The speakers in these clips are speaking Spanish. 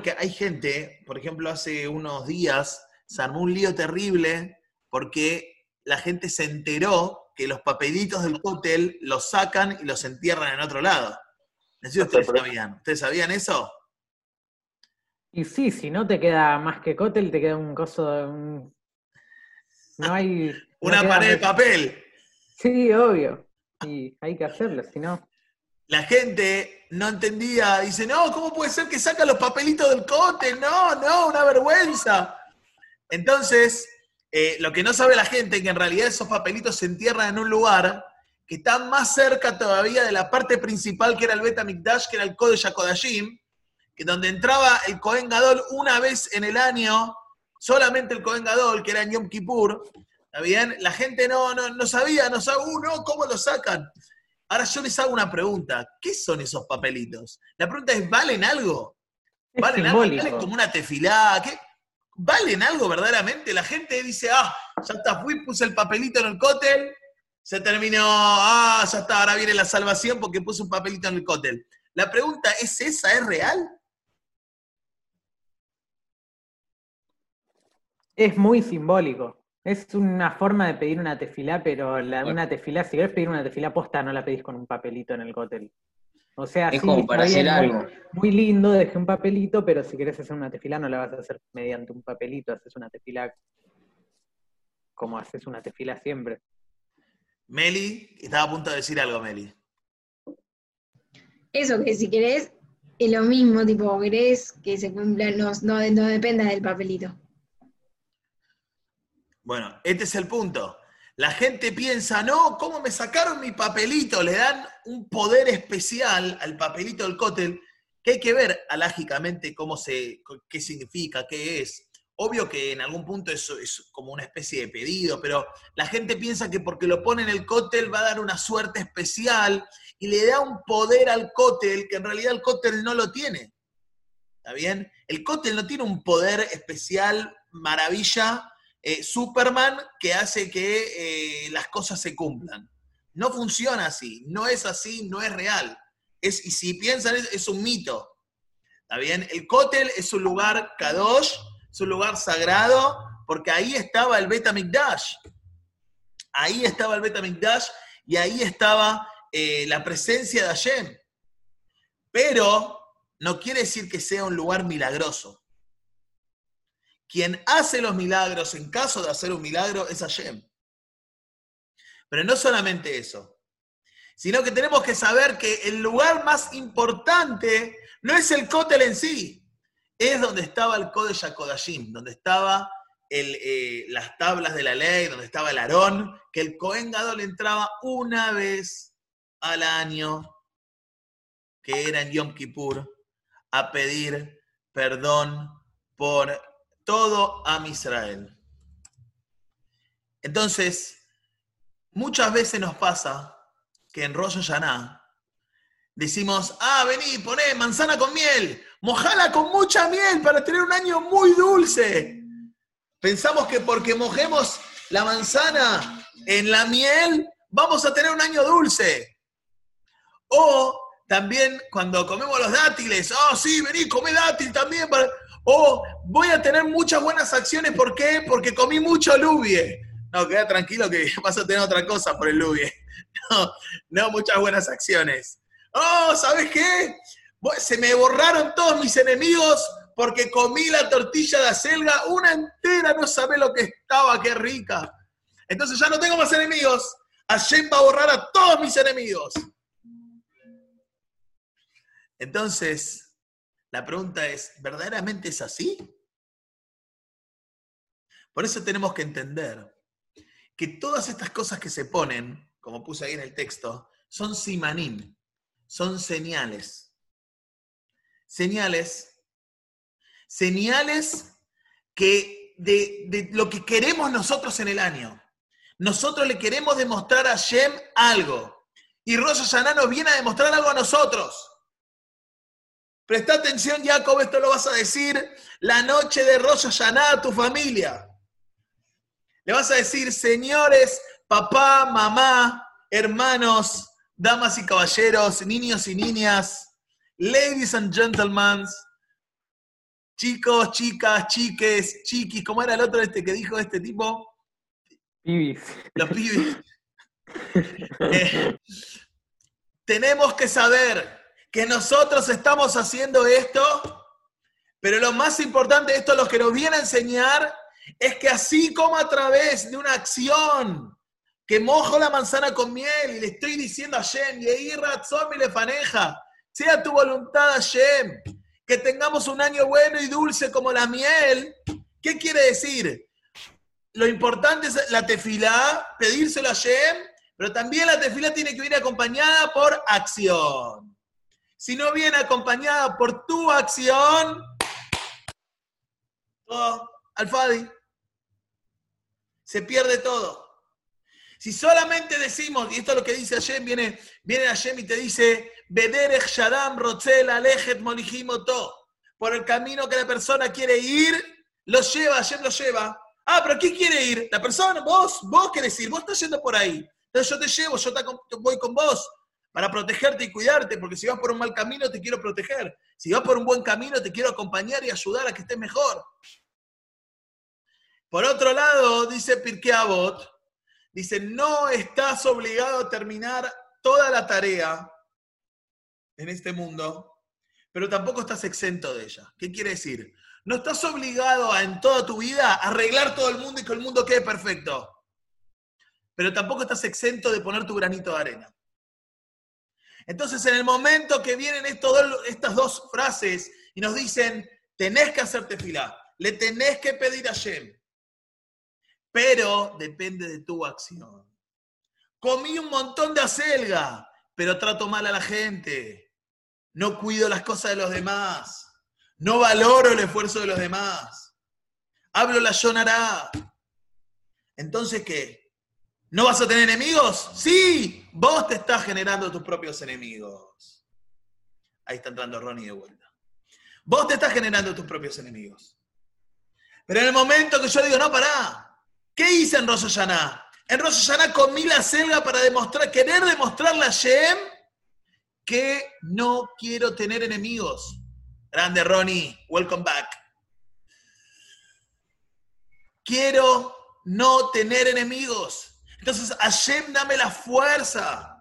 vieron que hay gente, por ejemplo, hace unos días se armó un lío terrible porque la gente se enteró que los papelitos del hotel los sacan y los entierran en otro lado. Ustedes sabían. ¿Ustedes sabían eso? Y sí, si no te queda más que cótel, te queda un coso de un... No hay... Una pared de papel. Sí, obvio. Y hay que hacerlo, si no... La gente no entendía, dice, no, ¿cómo puede ser que sacan los papelitos del cótel? No, no, una vergüenza. Entonces, eh, lo que no sabe la gente es que en realidad esos papelitos se entierran en un lugar que está más cerca todavía de la parte principal que era el Beta Mikdash, que era el Kodesh HaKodashim, que donde entraba el Kohen Gadol una vez en el año, solamente el Kohen Gadol, que era en Yom Kippur, ¿está bien? La gente no, no, sabía, no sabía, uh, no, ¿cómo lo sacan? Ahora yo les hago una pregunta, ¿qué son esos papelitos? La pregunta es, ¿valen algo? ¿Valen algo? ¿Valen como una tefilá? ¿Qué? ¿Valen algo verdaderamente? La gente dice, ah, ya está, fui, puse el papelito en el cótel, se terminó, ah, ya está, ahora viene la salvación porque puse un papelito en el cótel. La pregunta es esa, ¿es real? Es muy simbólico. Es una forma de pedir una tefilá, pero la, una tefilá, si querés pedir una tefilá posta, no la pedís con un papelito en el cótel. O sea, es como para hacer algo. Muy, lindo, dejé un papelito, pero si querés hacer una tefila no la vas a hacer mediante un papelito, haces una tefila como haces una tefila siempre. Meli, estaba a punto de decir algo, Meli. Eso, que si querés, es lo mismo, tipo, querés que se cumpla, no, no, no dependa del papelito. Bueno, este es el punto. La gente piensa, no, ¿cómo me sacaron mi papelito? Le dan un poder especial al papelito del cótel que hay que ver alágicamente cómo se, qué significa, qué es. Obvio que en algún punto eso es como una especie de pedido, pero la gente piensa que porque lo pone en el cótel va a dar una suerte especial y le da un poder al cótel que en realidad el cótel no lo tiene. ¿Está bien? El cótel no tiene un poder especial, maravilla, eh, Superman que hace que eh, las cosas se cumplan. No funciona así, no es así, no es real. Es, y si piensan, es, un mito. ¿Está bien? El Kotel es un lugar Kadosh, es un lugar sagrado, porque ahí estaba el Beta Mikdash. Ahí estaba el Beta Mikdash y ahí estaba eh, la presencia de Hashem. Pero no quiere decir que sea un lugar milagroso. Quien hace los milagros en caso de hacer un milagro es Hashem. Pero no solamente eso, sino que tenemos que saber que el lugar más importante no es el cótel en sí, es donde estaba el Kodesh HaKodashim, donde estaba eh, las tablas de la ley, donde estaba el Aarón, que el Cohen Gadol entraba una vez al año, que era en Yom Kippur, a pedir perdón por todo a Israel. Entonces, muchas veces nos pasa que en Rosh Hashanah decimos, ah, vení, poné manzana con miel, mojala con mucha miel para tener un año muy dulce. Pensamos que porque mojemos la manzana en la miel, vamos a tener un año dulce. O también cuando comemos los dátiles, oh sí, vení, come dátil también para o voy a tener muchas buenas acciones, ¿por qué? Porque comí mucho lubie. No, queda tranquilo que vas a tener otra cosa por el lubie. No, no muchas buenas acciones. Oh, ¿sabes qué? Se me borraron todos mis enemigos porque comí la tortilla de acelga una entera, no sabe lo que estaba, qué rica. Entonces ya no tengo más enemigos. Hashem va a borrar a todos mis enemigos. Entonces, la pregunta es, ¿verdaderamente es así? Por eso tenemos que entender que todas estas cosas que se ponen, como puse ahí en el texto, son simanim, son señales. Señales, señales que de, de, lo que queremos nosotros en el año. Nosotros le queremos demostrar a Shem algo. Y Rosh Hashanah nos viene a demostrar algo a nosotros. Presta atención, Jacob, esto lo vas a decir la noche de Rosh Hashanah a tu familia. Le vas a decir, señores, papá, mamá, hermanos, damas y caballeros, niños y niñas, ladies and gentlemen, Chicos, chicas, chiques, chiquis, ¿cómo era el otro este que dijo este tipo? Pibis. Los pibis. Eh, tenemos que saber que nosotros estamos haciendo esto, pero lo más importante de esto, lo que nos viene a enseñar, es que así como a través de una acción que mojo la manzana con miel y le estoy diciendo a Shem, y razón mi lefaneja, sea tu voluntad, Hashem, que tengamos un año bueno y dulce como la miel. ¿Qué quiere decir? Lo importante es la tefilá, pedírselo a Hashem, pero también la tefilá tiene que venir acompañada por acción. Si no viene acompañada por tu acción, todo, alfadi, se pierde todo. Si solamente decimos, y esto es lo que dice Hashem, viene, viene Hashem y te dice, Bederech Shadam Rotzel Alejet Molijimoto. Por el camino que la persona quiere ir, lo lleva, Hashem lo lleva. Ah, pero ¿quién quiere ir? La persona, vos, vos querés ir, vos estás yendo por ahí. Entonces yo te llevo, yo te voy con vos para protegerte y cuidarte, porque si vas por un mal camino te quiero proteger. Si vas por un buen camino te quiero acompañar y ayudar a que estés mejor. Por otro lado, dice Pirkei Avot, dice, no estás obligado a terminar toda la tarea en este mundo, pero tampoco estás exento de ella. ¿Qué quiere decir? No estás obligado a en toda tu vida arreglar todo el mundo y que el mundo quede perfecto, pero tampoco estás exento de poner tu granito de arena. Entonces, en el momento que vienen estas dos frases y nos dicen, tenés que hacerte fila, le tenés que pedir a Shem, pero depende de tu acción. Comí un montón de acelga, pero trato mal a la gente no cuido las cosas de los demás, no valoro el esfuerzo de los demás, hablo la yonará. Entonces, ¿qué? ¿No vas a tener enemigos? Sí, vos te estás generando tus propios enemigos. Ahí está entrando Ronnie de vuelta. Vos te estás generando tus propios enemigos. Pero en el momento que yo digo, no, pará, ¿qué hice en Rosh En Rosh comí la selga para demostrar, querer demostrarle a Shem que no quiero tener enemigos. Grande Ronnie, welcome back. Quiero no tener enemigos. Entonces, Hashem, dame la fuerza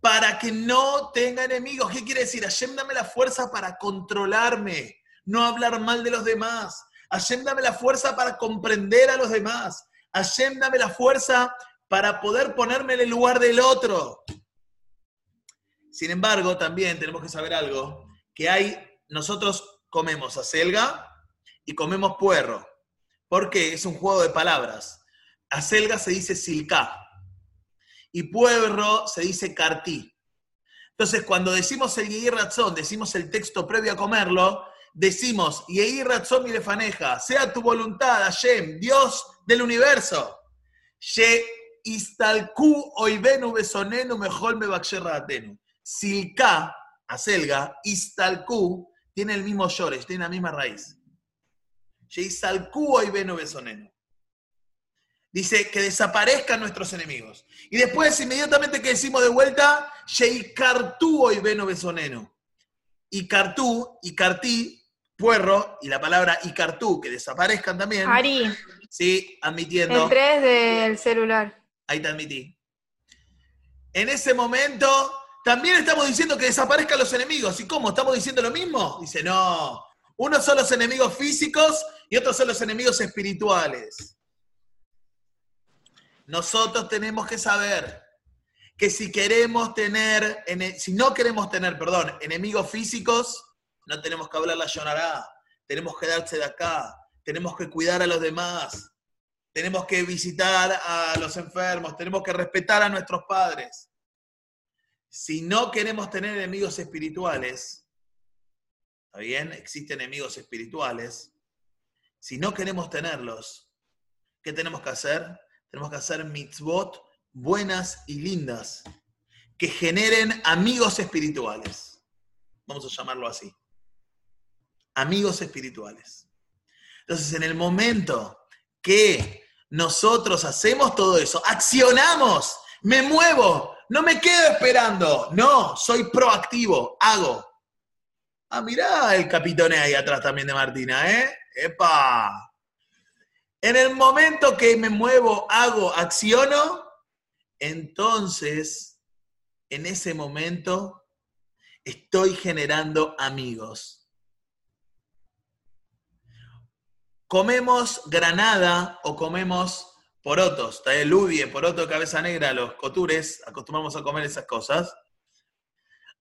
para que no tenga enemigos. ¿Qué quiere decir? Hashem, dame la fuerza para controlarme, no hablar mal de los demás. Hashem, dame la fuerza para comprender a los demás. Hashem, dame la fuerza para poder ponerme en el lugar del otro. Sin embargo, también tenemos que saber algo, que hay, nosotros comemos acelga y comemos puerro, porque es un juego de palabras. Acelga se dice silca y puerro se dice cartí. Entonces, cuando decimos el Yehi decimos el texto previo a comerlo, decimos Yehi Razón mi lefaneja, sea tu voluntad, Hashem, Dios del universo. She istalku oivenu besonenu mejor me atenu. Silka, acelga, Istalku, tiene el mismo llores, tiene la misma raíz. hoy veno besoneno. Dice que desaparezcan nuestros enemigos. Y después, inmediatamente que decimos de vuelta, hoy veno besoneno. Y cartú, y cartí, puerro, y la palabra icartú, que desaparezcan también. Ari. Sí, admitiendo. El 3 del celular. Ahí te admití. En ese momento también estamos diciendo que desaparezcan los enemigos. ¿Y cómo? ¿Estamos diciendo lo mismo? Dice, no. Unos son los enemigos físicos y otros son los enemigos espirituales. Nosotros tenemos que saber que si queremos tener, si no queremos tener, perdón, enemigos físicos, no tenemos que hablar la Yonará, tenemos que darse de acá, tenemos que cuidar a los demás, tenemos que visitar a los enfermos, tenemos que respetar a nuestros padres si no queremos tener enemigos espirituales, ¿está bien? Existen enemigos espirituales. Si no queremos tenerlos, ¿qué tenemos que hacer? Tenemos que hacer mitzvot buenas y lindas, que generen amigos espirituales. Vamos a llamarlo así. Amigos espirituales. Entonces, en el momento que nosotros hacemos todo eso, accionamos, me muevo, no me quedo esperando. No, soy proactivo. Hago. Ah, mirá el capitone ahí atrás también de Martina, ¿eh? ¡Epa! En el momento que me muevo, hago, acciono, entonces, en ese momento, estoy generando amigos. Comemos granada o comemos porotos, el lubie, poroto de cabeza negra, los cotures, acostumbramos a comer esas cosas.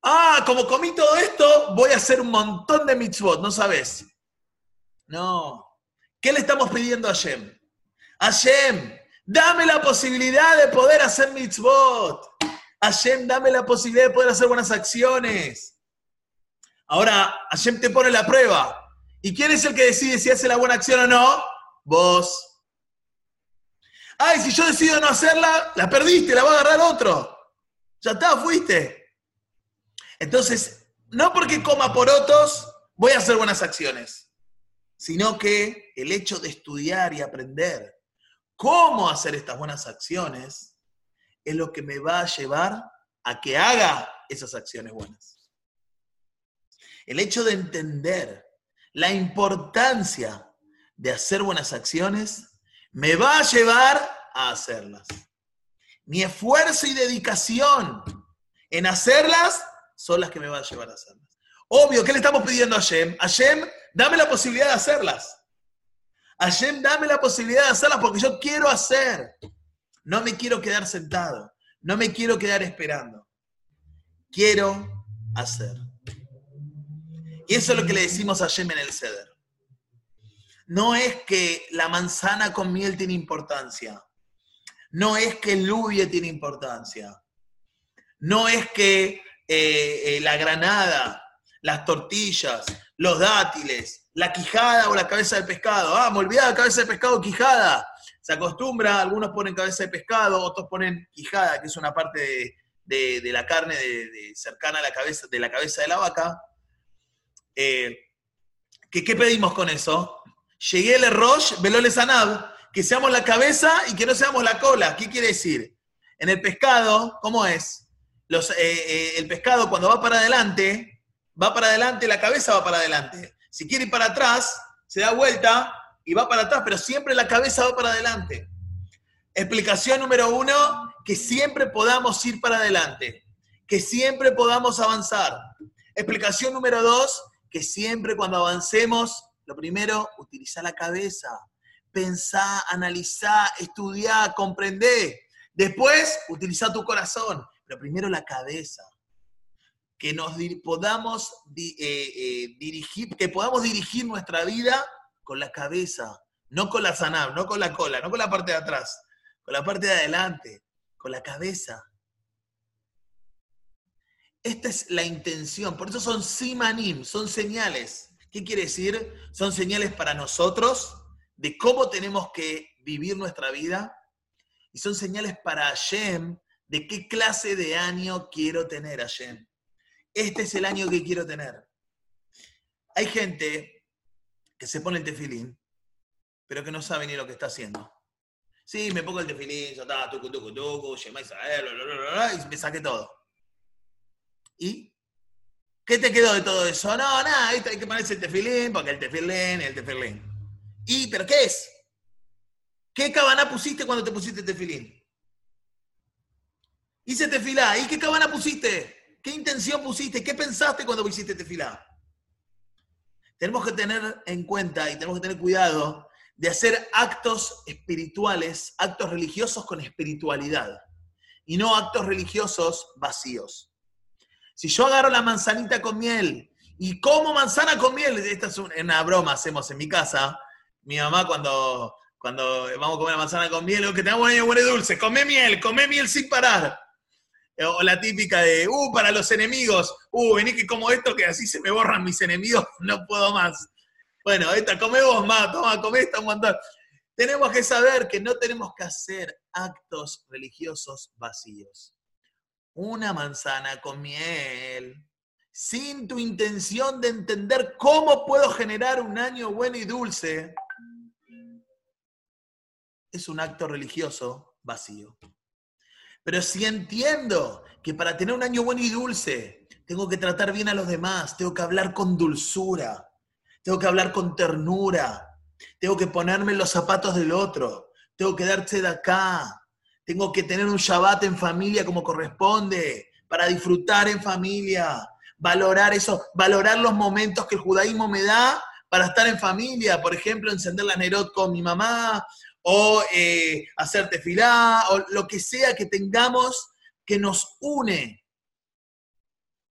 Ah, como comí todo esto, voy a hacer un montón de mitzvot, ¿no sabes? No. ¿Qué le estamos pidiendo a Hashem? Hashem, dame la posibilidad de poder hacer mitzvot. Hashem, dame la posibilidad de poder hacer buenas acciones. Ahora, Hashem te pone la prueba. ¿Y quién es el que decide si hace la buena acción o no? Vos. Ay, si yo decido no hacerla, la perdiste, la va a agarrar otro. Ya está, fuiste. Entonces, no porque coma porotos voy a hacer buenas acciones, sino que el hecho de estudiar y aprender cómo hacer estas buenas acciones es lo que me va a llevar a que haga esas acciones buenas. El hecho de entender la importancia de hacer buenas acciones me va a llevar a hacerlas. Mi esfuerzo y dedicación en hacerlas son las que me van a llevar a hacerlas. Obvio, ¿qué le estamos pidiendo a Hashem? Hashem, dame la posibilidad de hacerlas. Hashem, dame la posibilidad de hacerlas porque yo quiero hacer. No me quiero quedar sentado. No me quiero quedar esperando. Quiero hacer. Y eso es lo que le decimos a Hashem en el ceder. No es que la manzana con miel tiene importancia. No es que el lubie tiene importancia. No es que eh, eh, la granada, las tortillas, los dátiles, la quijada o la cabeza de pescado. Ah, me olvidaba cabeza de pescado, quijada. Se acostumbra, algunos ponen cabeza de pescado, otros ponen quijada, que es una parte de, la carne de, cercana a la cabeza, de la cabeza de la vaca. Eh, ¿qué, pedimos con eso? Llegué el roche, velole sanab, que seamos la cabeza y que no seamos la cola. ¿Qué quiere decir? En el pescado, ¿cómo es? Eh, eh, el pescado cuando va para adelante, va para adelante, la cabeza va para adelante. Si quiere ir para atrás, se da vuelta y va para atrás, pero siempre la cabeza va para adelante. Explicación número uno, que siempre podamos ir para adelante, que siempre podamos avanzar. Explicación número dos, que siempre cuando avancemos, lo primero, utiliza la cabeza. Pensá, analizá, estudiá, comprendé. Después, utiliza tu corazón pero primero la cabeza. Que nos podamos eh, eh, dirigir, que podamos dirigir nuestra vida con la cabeza, no con la sanab, no con la cola, no con la parte de atrás, con la parte de adelante, con la cabeza. Esta es la intención, por eso son simanim, son señales. ¿Qué quiere decir? Son señales para nosotros de cómo tenemos que vivir nuestra vida y son señales para Hashem de qué clase de año quiero tener, Hashem. Este es el año que quiero tener. Hay gente que se pone el tefilín, pero que no sabe ni lo que está haciendo. Sí, me pongo el tefilín, yo estaba tucu, tucu, tucu, y me saqué todo. ¿Y? ¿Qué te quedó de todo eso? No, nada, hay que ponerse el tefilín, porque el tefilín, el tefilín. ¿Y? ¿Pero qué es? ¿Qué cabana pusiste cuando te pusiste el tefilín? Hice tefilá. ¿Y qué cabana pusiste? ¿Qué intención pusiste? ¿Qué pensaste cuando hiciste tefilá? Tenemos que tener en cuenta y tenemos que tener cuidado de hacer actos espirituales, actos religiosos con espiritualidad y no actos religiosos vacíos. Si yo agarro la manzanita con miel y como manzana con miel, esta es una broma, hacemos en mi casa. Mi mamá cuando, cuando vamos a comer la manzana con miel, que tengamos un año bueno y dulce, come miel, come miel sin parar. O la típica de, uh, para los enemigos, uh, vení que como esto que así se me borran mis enemigos, no puedo más. Bueno, esta, come vos más, toma, come esta un montón. Tenemos que saber que no tenemos que hacer actos religiosos vacíos. Una manzana con miel, sin tu intención de entender cómo puedo generar un año bueno y dulce, es un acto religioso vacío. Pero si entiendo que para tener un año bueno y dulce tengo que tratar bien a los demás, tengo que hablar con dulzura, tengo que hablar con ternura, tengo que ponerme los zapatos del otro, tengo que darse de acá, tengo que tener un Shabbat en familia como corresponde, para disfrutar en familia, valorar eso, valorar los momentos que el judaísmo me da para estar en familia, por ejemplo, encender la Nerot con mi mamá, o eh, hacer tefilá, o lo que sea que tengamos que nos une.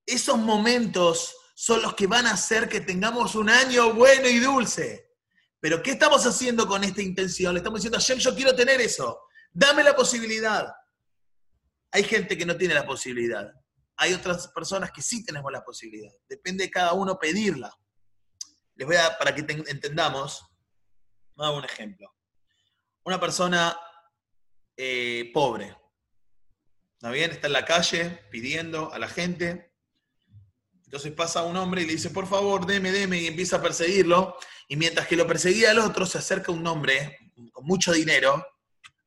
Esos momentos son los que van a hacer que tengamos un año bueno y dulce. Pero ¿qué estamos haciendo con esta intención? Le estamos diciendo, Hashem, yo quiero tener eso. Dame la posibilidad. Hay gente que no tiene la posibilidad. Hay otras personas que sí tenemos la posibilidad. Depende de cada uno pedirla. Les voy a, para que entendamos, vamos a un ejemplo. Una persona eh, pobre, ¿está bien? Está en la calle pidiendo a la gente. Entonces pasa un hombre y le dice, por favor, deme, deme, y empieza a perseguirlo. Y mientras que lo perseguía el otro, se acerca un hombre con mucho dinero,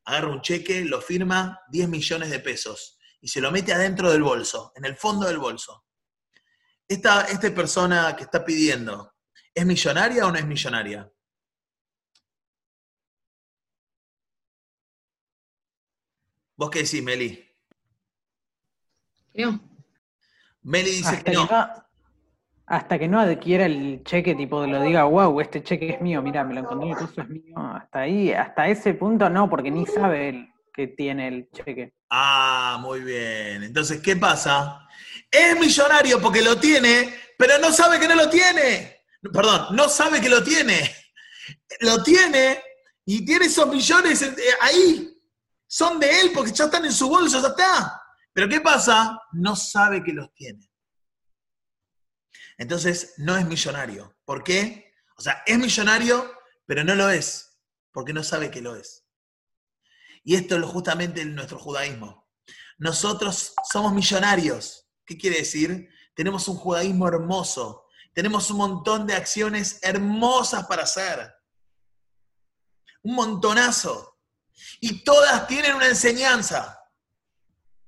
agarra un cheque, lo firma, 10 millones de pesos y se lo mete adentro del bolso, en el fondo del bolso. Esta, esta persona que está pidiendo, ¿es millonaria o no es millonaria? ¿Vos qué decís, Meli? Creo. Meli dice Hasta que que no. no, hasta que no adquiera el cheque, tipo, lo diga, wow, este cheque es mío, mira, me lo encontré en el curso, es mío. Hasta ahí, hasta ese punto no, porque ni sabe él que tiene el cheque. Ah, muy bien. Entonces, ¿qué pasa? Es millonario porque lo tiene, pero no sabe que no lo tiene. Perdón, no sabe que lo tiene. Lo tiene y tiene esos millones eh, ahí. Son de él porque ya están en su bolso, ya está. Pero ¿qué pasa? No sabe que los tiene. Entonces, no es millonario. ¿Por qué? O sea, es millonario, pero no lo es, porque no sabe que lo es. Y esto es justamente en nuestro judaísmo. Nosotros somos millonarios. ¿Qué quiere decir? Tenemos un judaísmo hermoso. Tenemos un montón de acciones hermosas para hacer. Un montonazo. Y todas tienen una enseñanza.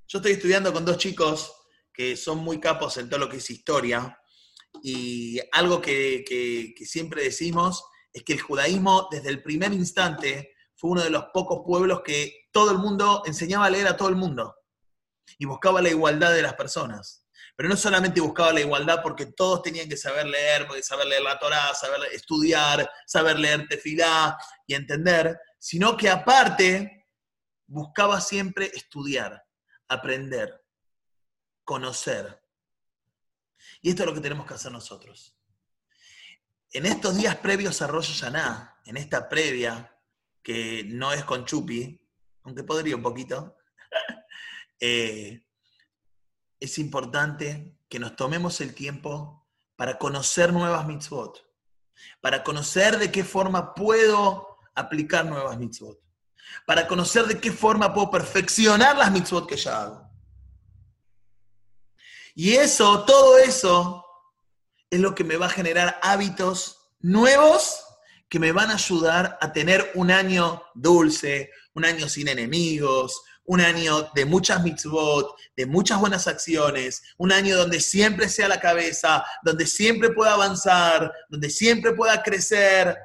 Yo estoy estudiando con dos chicos que son muy capos en todo lo que es historia. Y algo que, siempre decimos es que el judaísmo, desde el primer instante, fue uno de los pocos pueblos que todo el mundo enseñaba a leer a todo el mundo y buscaba la igualdad de las personas. Pero no solamente buscaba la igualdad porque todos tenían que saber leer, saber leer la Torá, saber estudiar, saber leer tefilá y entender, sino que aparte buscaba siempre estudiar, aprender, conocer. Y esto es lo que tenemos que hacer nosotros. En estos días previos a Rosh Hashanah, en esta previa, que no es con Chupi, aunque podría un poquito, eh, es importante que nos tomemos el tiempo para conocer nuevas mitzvot, para conocer de qué forma puedo aplicar nuevas mitzvot, para conocer de qué forma puedo perfeccionar las mitzvot que ya hago. Y eso, todo eso, es lo que me va a generar hábitos nuevos que me van a ayudar a tener un año dulce, un año sin enemigos, un año de muchas mitzvot, de muchas buenas acciones, un año donde siempre sea la cabeza, donde siempre pueda avanzar, donde siempre pueda crecer.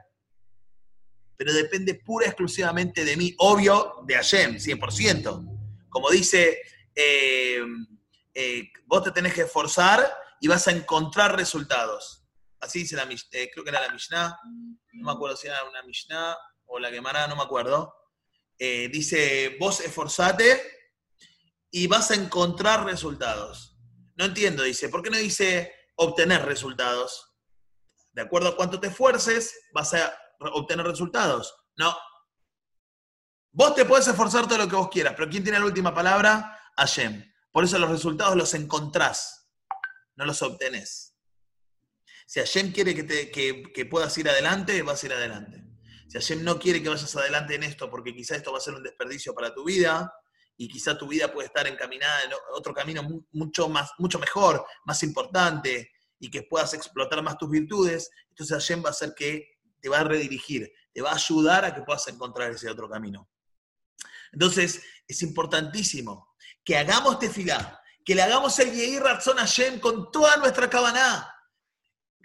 Pero depende pura y exclusivamente de mí, obvio, de Hashem, 100%. Como dice, eh, eh, vos te tenés que esforzar y vas a encontrar resultados. Así dice la eh, creo que era la Mishnah, no me acuerdo si era una Mishnah o la Gemara, no me acuerdo. Eh, dice, vos esforzate y vas a encontrar resultados. No entiendo, dice, ¿por qué no dice obtener resultados? De acuerdo a cuánto te esfuerces, vas a obtener resultados. No. Vos te puedes esforzar todo lo que vos quieras, pero ¿quién tiene la última palabra? Hashem. Por eso los resultados los encontrás, no los obtenés. Si Hashem quiere que, te- que- que puedas ir adelante, vas a ir adelante. Si Hashem no quiere que vayas adelante en esto, porque quizá esto va a ser un desperdicio para tu vida, y quizá tu vida puede estar encaminada en otro camino mu- mucho, más, mucho mejor, más importante, y que puedas explotar más tus virtudes, entonces Hashem va a hacer que te va a redirigir, te va a ayudar a que puedas encontrar ese otro camino. Entonces, es importantísimo que hagamos tefilá, que le hagamos el Yehi Ratzon Hashem con toda nuestra cabana.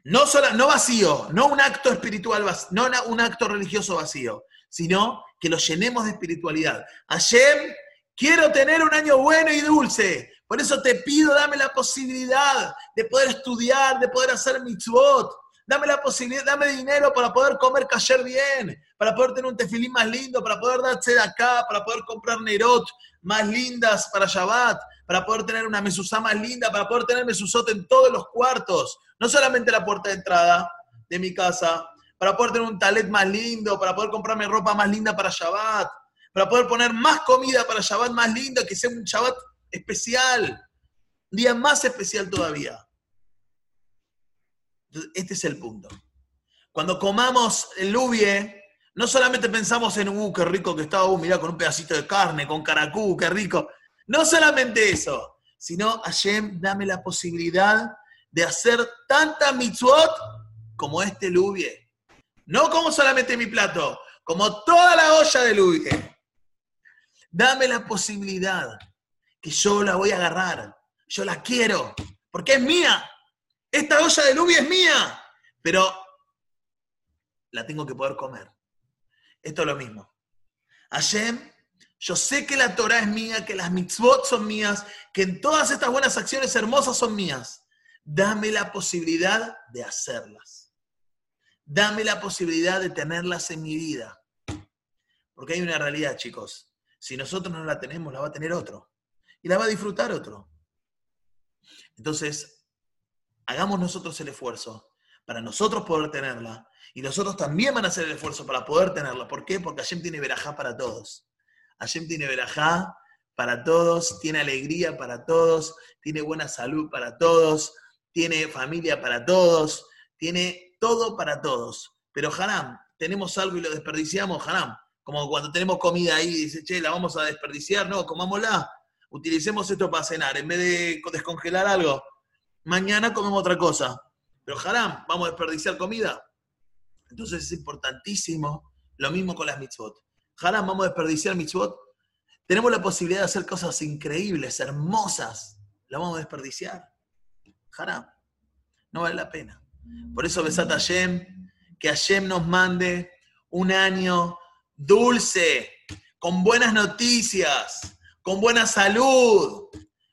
No, sola, no vacío, no un acto espiritual no un acto religioso vacío, sino que lo llenemos de espiritualidad. Hashem, quiero tener un año bueno y dulce. Por eso te pido, dame la posibilidad de poder estudiar, de poder hacer mitzvot. Dame la posibilidad, dame dinero para poder comer kasher bien, para poder tener un tefilín más lindo, para poder darse de acá, para poder comprar nerot más lindas para Shabbat, para poder tener una mesuzá más linda, para poder tener mesuzot en todos los cuartos, no solamente la puerta de entrada de mi casa, para poder tener un talet más lindo, para poder comprarme ropa más linda para Shabbat, para poder poner más comida para Shabbat más lindo, que sea un Shabbat especial, un día más especial todavía. Este es el punto. Cuando comamos el lubie, no solamente pensamos en, uh, qué rico que está, uh, mirá, con un pedacito de carne, con caracú, qué rico. No solamente eso, sino, Hashem, dame la posibilidad de hacer tanta mitzvot como este lubie. No como solamente mi plato, como toda la olla de lubie. Dame la posibilidad que yo la voy a agarrar, yo la quiero, porque es mía. Esta olla de lubie es mía, pero la tengo que poder comer. Esto es lo mismo. Hashem, yo sé que la Torah es mía, que las mitzvot son mías, que todas estas buenas acciones hermosas son mías. Dame la posibilidad de hacerlas. Dame la posibilidad de tenerlas en mi vida. Porque hay una realidad, chicos. Si nosotros no la tenemos, la va a tener otro. Y la va a disfrutar otro. Entonces, hagamos nosotros el esfuerzo para nosotros poder tenerla. Y nosotros también van a hacer el esfuerzo para poder tenerla. ¿Por qué? Porque Hashem tiene verajá para todos. Hashem tiene verajá para todos, tiene alegría para todos, tiene buena salud para todos, tiene familia para todos, tiene todo para todos. Pero Haram, tenemos algo y lo desperdiciamos, Haram. Como cuando tenemos comida ahí dice, che, la vamos a desperdiciar, no, comámosla. Utilicemos esto para cenar. En vez de descongelar algo, mañana comemos otra cosa. Pero Haram, vamos a desperdiciar comida. Entonces es importantísimo lo mismo con las mitzvot. Haram, vamos a desperdiciar mitzvot. Tenemos la posibilidad de hacer cosas increíbles, hermosas. La vamos a desperdiciar. Haram. No vale la pena. Por eso besat a Hashem, que Hashem nos mande un año dulce, con buenas noticias, con buena salud,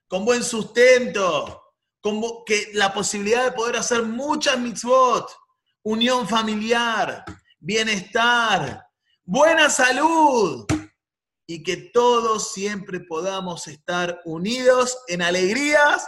con buen sustento, con bo- que la posibilidad de poder hacer muchas mitzvot, unión familiar, bienestar, buena salud y que todos siempre podamos estar unidos en alegrías